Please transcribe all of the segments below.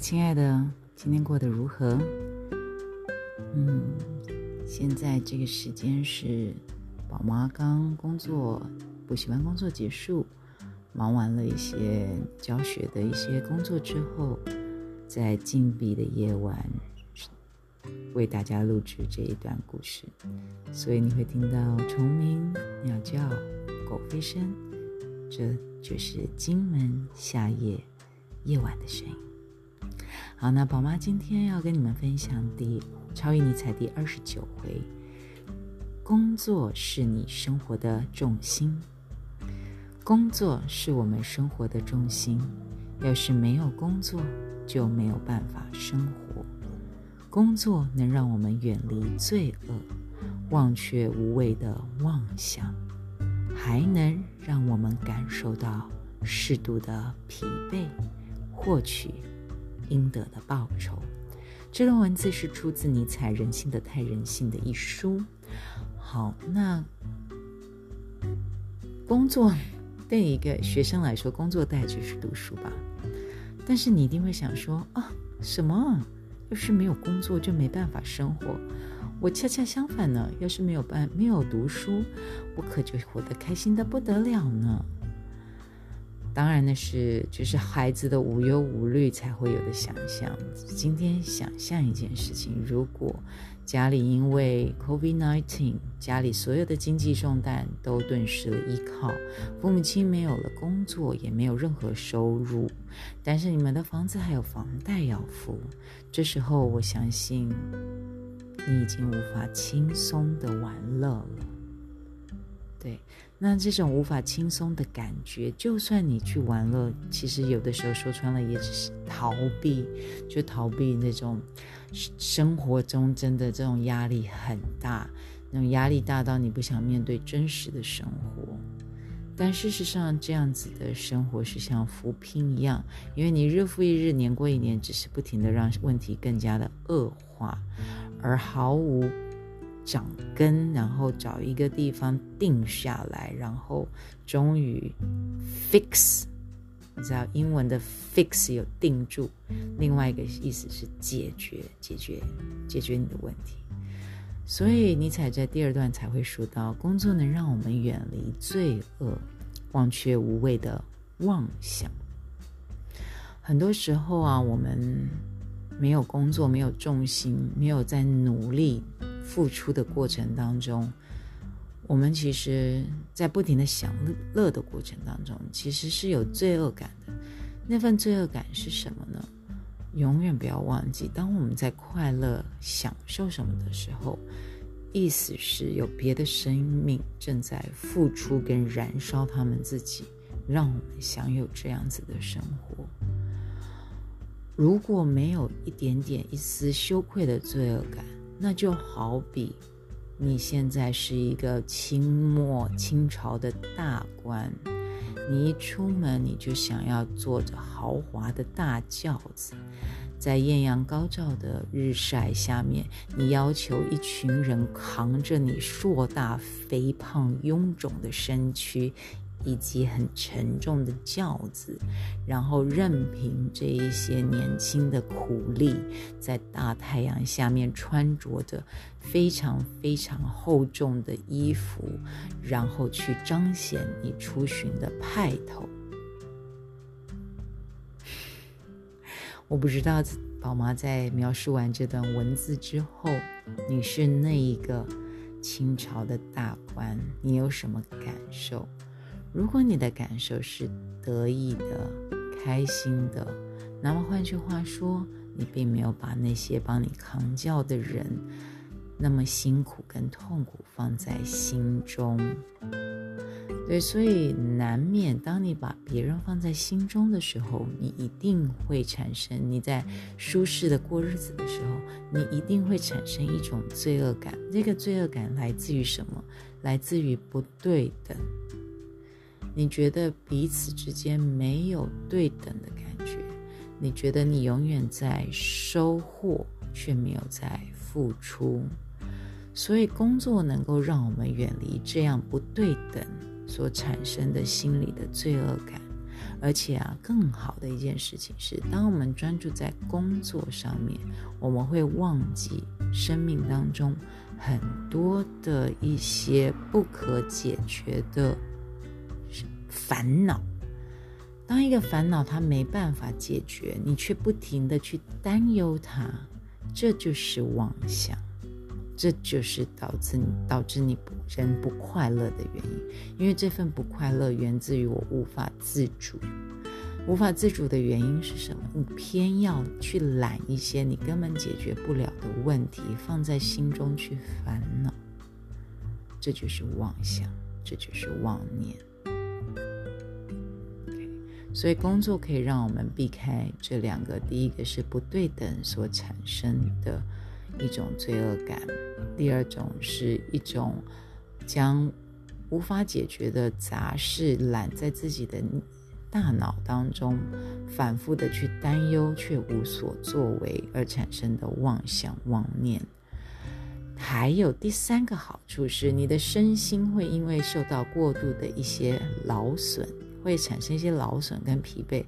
亲爱的，今天过得如何？嗯，现在这个时间是宝妈刚工作，补习班工作结束，忙完了一些教学的一些工作之后，在静谧的夜晚，为大家录制这一段故事。所以你会听到虫鸣、鸟叫、狗吠声，这就是金门夏夜夜晚的声音。好，那宝妈今天要跟你们分享第超越你才第二十九回：工作是你生活的重心。工作是我们生活的重心，要是没有工作，就没有办法生活。工作能让我们远离罪恶，忘却无谓的妄想，还能让我们感受到适度的疲惫，获取。应得的报酬。这段文字是出自尼采《人性的太人性》的一书。好，那工作对一个学生来说，工作代就是读书吧。但是你一定会想说啊，什么？要是没有工作就没办法生活？我恰恰相反呢，要是没有办没有读书，我可就活得开心的不得了呢。当然那是就是孩子的无忧无虑才会有的想象。今天想象一件事情：如果家里因为 COVID-19，家里所有的经济重担都顿时了依靠，父母亲没有了工作，也没有任何收入，但是你们的房子还有房贷要付，这时候我相信你已经无法轻松的玩乐了。对，那这种无法轻松的感觉，就算你去玩乐，其实有的时候说穿了也只是逃避，就逃避那种生活中真的这种压力很大，那种压力大到你不想面对真实的生活。但事实上，这样子的生活是像浮萍一样，因为你日复一日，年过一年，只是不停的让问题更加的恶化，而毫无。长根，然后找一个地方定下来，然后终于 fix。你知道英文的 fix 有定住，另外一个意思是解决、解决、解决你的问题。所以尼采在第二段才会说到，工作能让我们远离罪恶，忘却无谓的妄想。很多时候啊，我们没有工作，没有重心，没有在努力。付出的过程当中，我们其实，在不停的享乐的过程当中，其实是有罪恶感的。那份罪恶感是什么呢？永远不要忘记，当我们在快乐、享受什么的时候，意思是有别的生命正在付出跟燃烧他们自己，让我们享有这样子的生活。如果没有一点点、一丝羞愧的罪恶感，那就好比，你现在是一个清末清朝的大官，你一出门你就想要坐着豪华的大轿子，在艳阳高照的日晒下面，你要求一群人扛着你硕大、肥胖、臃肿的身躯。以及很沉重的轿子，然后任凭这一些年轻的苦力在大太阳下面穿着着非常非常厚重的衣服，然后去彰显你出巡的派头。我不知道宝妈在描述完这段文字之后，你是那一个清朝的大官，你有什么感受？如果你的感受是得意的、开心的，那么换句话说，你并没有把那些帮你扛轿的人那么辛苦跟痛苦放在心中。对，所以难免当你把别人放在心中的时候，你一定会产生你在舒适的过日子的时候，你一定会产生一种罪恶感。这个罪恶感来自于什么？来自于不对等。你觉得彼此之间没有对等的感觉，你觉得你永远在收获，却没有在付出，所以工作能够让我们远离这样不对等所产生的心理的罪恶感，而且啊，更好的一件事情是，当我们专注在工作上面，我们会忘记生命当中很多的一些不可解决的烦恼。当一个烦恼它没办法解决，你却不停的去担忧它，这就是妄想。这就是导致你导致你人不快乐的原因，因为这份不快乐源自于我无法自主。无法自主的原因是什么？你偏要去揽一些你根本解决不了的问题，放在心中去烦恼，这就是妄想，这就是妄念。所以工作可以让我们避开这两个，第一个是不对等所产生的。一种罪恶感，第二种是一种将无法解决的杂事揽在自己的大脑当中，反复的去担忧却无所作为而产生的妄想妄念。还有第三个好处是，你的身心会因为受到过度的一些劳损，会产生一些劳损跟疲惫，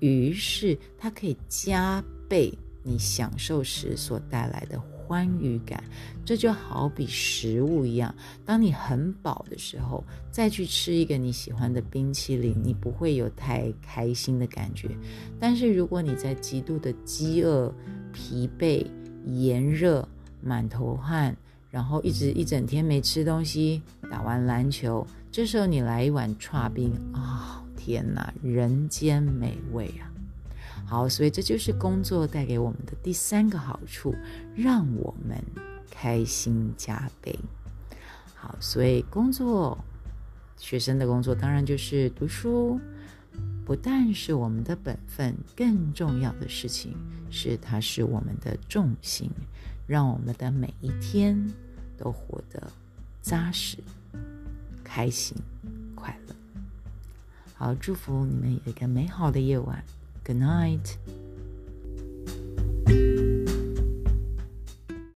于是它可以加倍。你享受时所带来的欢愉感，这就好比食物一样。当你很饱的时候，再去吃一个你喜欢的冰淇淋，你不会有太开心的感觉。但是如果你在极度的饥饿、疲惫、炎热、满头汗，然后一直一整天没吃东西，打完篮球，这时候你来一碗串冰啊，天哪，人间美味啊！好，所以这就是工作带给我们的第三个好处，让我们开心加倍。好，所以工作，学生的工作当然就是读书，不但是我们的本分，更重要的事情是它是我们的重心，让我们的每一天都活得扎实、开心、快乐。好，祝福你们有一个美好的夜晚。Good night.